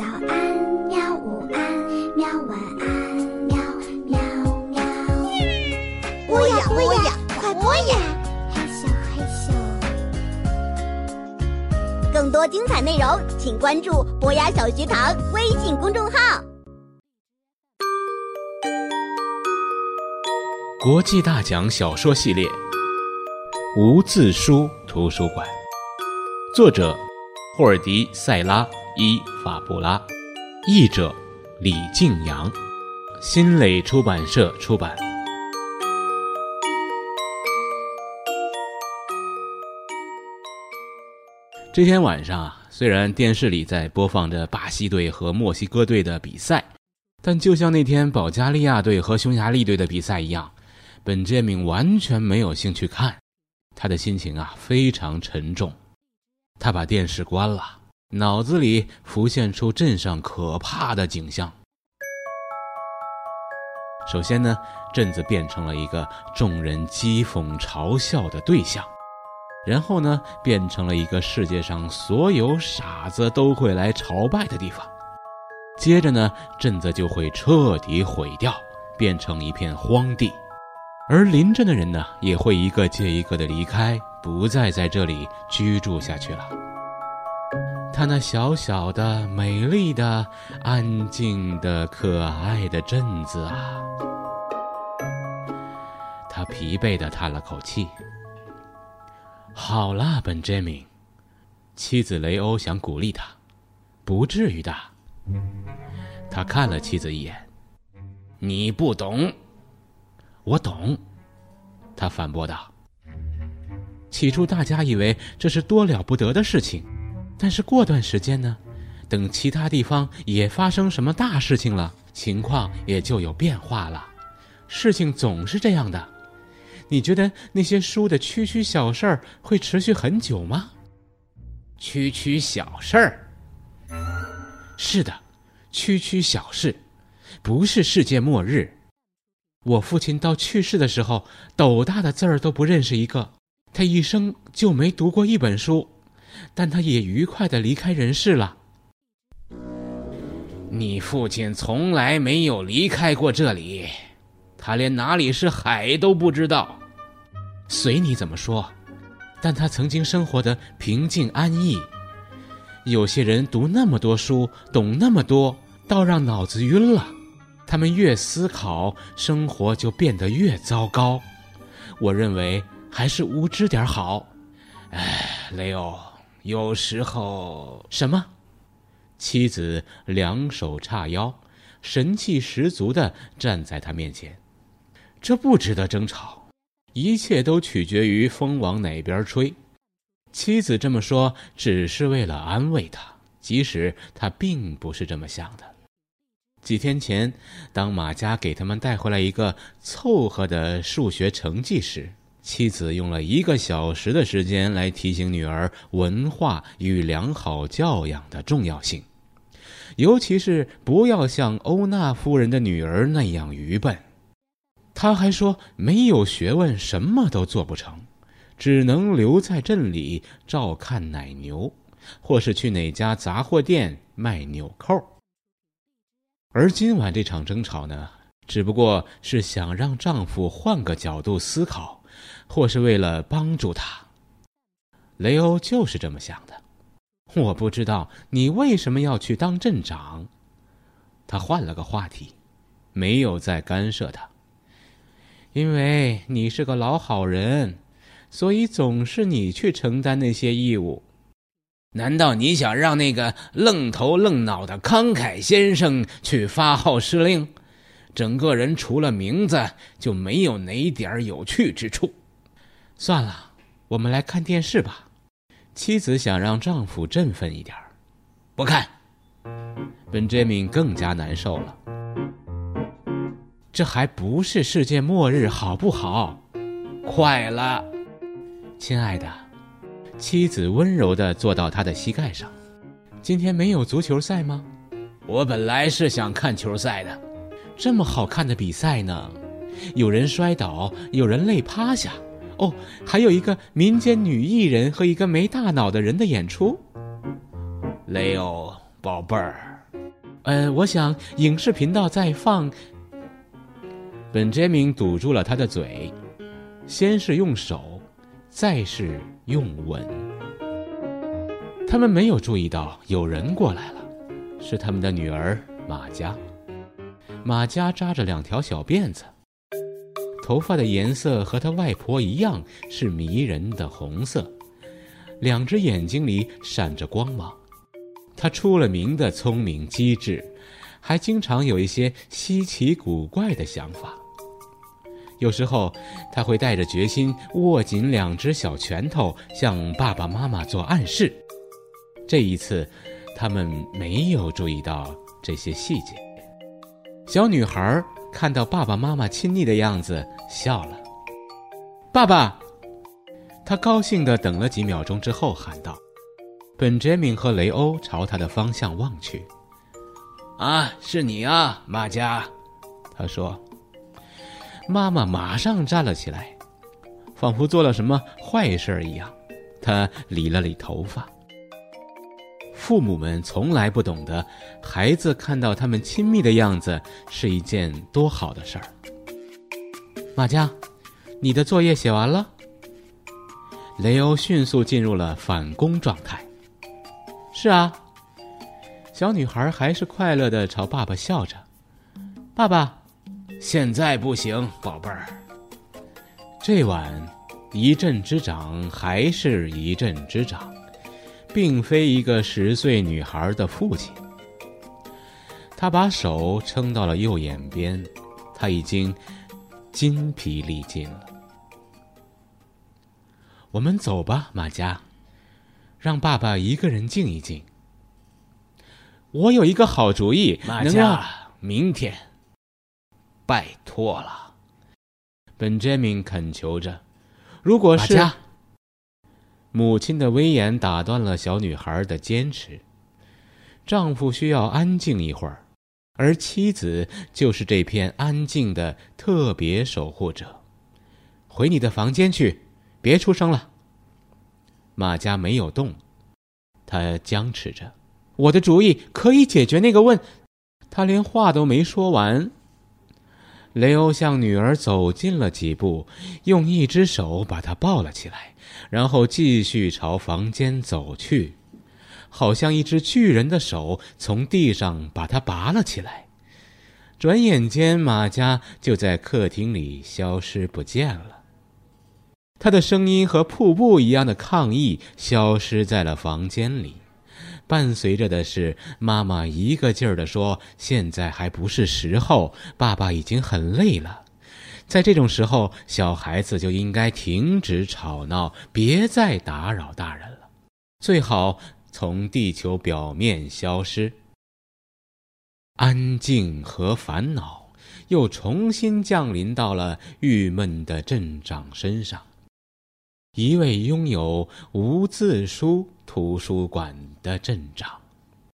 早安，喵！午安，喵！晚安，喵喵喵。播呀播呀，快播呀！嘿咻嘿咻。更多精彩内容，请关注博雅小学堂微信公众号。国际大奖小说系列《无字书图书馆》，作者霍尔迪·塞拉。伊法布拉，译者李静阳，新蕾出版社出版。这天晚上啊，虽然电视里在播放着巴西队和墨西哥队的比赛，但就像那天保加利亚队和匈牙利队的比赛一样，本杰明完全没有兴趣看，他的心情啊非常沉重，他把电视关了。脑子里浮现出镇上可怕的景象。首先呢，镇子变成了一个众人讥讽嘲笑的对象；然后呢，变成了一个世界上所有傻子都会来朝拜的地方；接着呢，镇子就会彻底毁掉，变成一片荒地，而邻镇的人呢，也会一个接一个的离开，不再在这里居住下去了。他那小小的、美丽的、安静的、可爱的镇子啊！他疲惫的叹了口气。好啦，本杰明，妻子雷欧想鼓励他，不至于的。他看了妻子一眼。你不懂，我懂。他反驳道。起初，大家以为这是多了不得的事情。但是过段时间呢，等其他地方也发生什么大事情了，情况也就有变化了。事情总是这样的。你觉得那些书的区区小事儿会持续很久吗？区区小事儿。是的，区区小事，不是世界末日。我父亲到去世的时候，斗大的字儿都不认识一个，他一生就没读过一本书。但他也愉快的离开人世了。你父亲从来没有离开过这里，他连哪里是海都不知道。随你怎么说，但他曾经生活的平静安逸。有些人读那么多书，懂那么多，倒让脑子晕了。他们越思考，生活就变得越糟糕。我认为还是无知点好。哎，雷欧。有时候什么？妻子两手叉腰，神气十足的站在他面前。这不值得争吵，一切都取决于风往哪边吹。妻子这么说，只是为了安慰他，即使他并不是这么想的。几天前，当马家给他们带回来一个凑合的数学成绩时。妻子用了一个小时的时间来提醒女儿文化与良好教养的重要性，尤其是不要像欧娜夫人的女儿那样愚笨。他还说，没有学问什么都做不成，只能留在镇里照看奶牛，或是去哪家杂货店卖纽扣。而今晚这场争吵呢，只不过是想让丈夫换个角度思考。或是为了帮助他，雷欧就是这么想的。我不知道你为什么要去当镇长。他换了个话题，没有再干涉他。因为你是个老好人，所以总是你去承担那些义务。难道你想让那个愣头愣脑的慷慨先生去发号施令？整个人除了名字就没有哪点有趣之处。算了，我们来看电视吧。妻子想让丈夫振奋一点儿不看。本杰明更加难受了。这还不是世界末日，好不好？快了，亲爱的。妻子温柔的坐到他的膝盖上。今天没有足球赛吗？我本来是想看球赛的。这么好看的比赛呢？有人摔倒，有人累趴下。哦，还有一个民间女艺人和一个没大脑的人的演出。雷欧，宝贝儿，呃，我想影视频道在放。本杰明堵住了他的嘴，先是用手，再是用吻。他们没有注意到有人过来了，是他们的女儿马佳。马佳扎着两条小辫子，头发的颜色和她外婆一样，是迷人的红色，两只眼睛里闪着光芒。她出了名的聪明机智，还经常有一些稀奇古怪的想法。有时候，他会带着决心，握紧两只小拳头，向爸爸妈妈做暗示。这一次，他们没有注意到这些细节。小女孩看到爸爸妈妈亲昵的样子，笑了。爸爸，他高兴地等了几秒钟之后喊道：“本杰明和雷欧朝他的方向望去。”啊，是你啊，马佳，他说。妈妈马上站了起来，仿佛做了什么坏事一样。她理了理头发。父母们从来不懂得，孩子看到他们亲密的样子是一件多好的事儿。马佳，你的作业写完了。雷欧迅速进入了反攻状态。是啊，小女孩还是快乐的朝爸爸笑着。爸爸。现在不行，宝贝儿。这晚，一阵之长还是一阵之长，并非一个十岁女孩的父亲。他把手撑到了右眼边，他已经筋疲力尽了。我们走吧，马佳，让爸爸一个人静一静。我有一个好主意，马佳，明天。拜托了，本杰明恳求着。如果是母亲的威严打断了小女孩的坚持，丈夫需要安静一会儿，而妻子就是这片安静的特别守护者。回你的房间去，别出声了。马佳没有动，他僵持着。我的主意可以解决那个问。他连话都没说完。雷欧向女儿走近了几步，用一只手把她抱了起来，然后继续朝房间走去，好像一只巨人的手从地上把她拔了起来。转眼间，马家就在客厅里消失不见了。他的声音和瀑布一样的抗议消失在了房间里。伴随着的是妈妈一个劲儿地说：“现在还不是时候，爸爸已经很累了。在这种时候，小孩子就应该停止吵闹，别再打扰大人了，最好从地球表面消失。”安静和烦恼又重新降临到了郁闷的镇长身上。一位拥有无字书图书馆的镇长。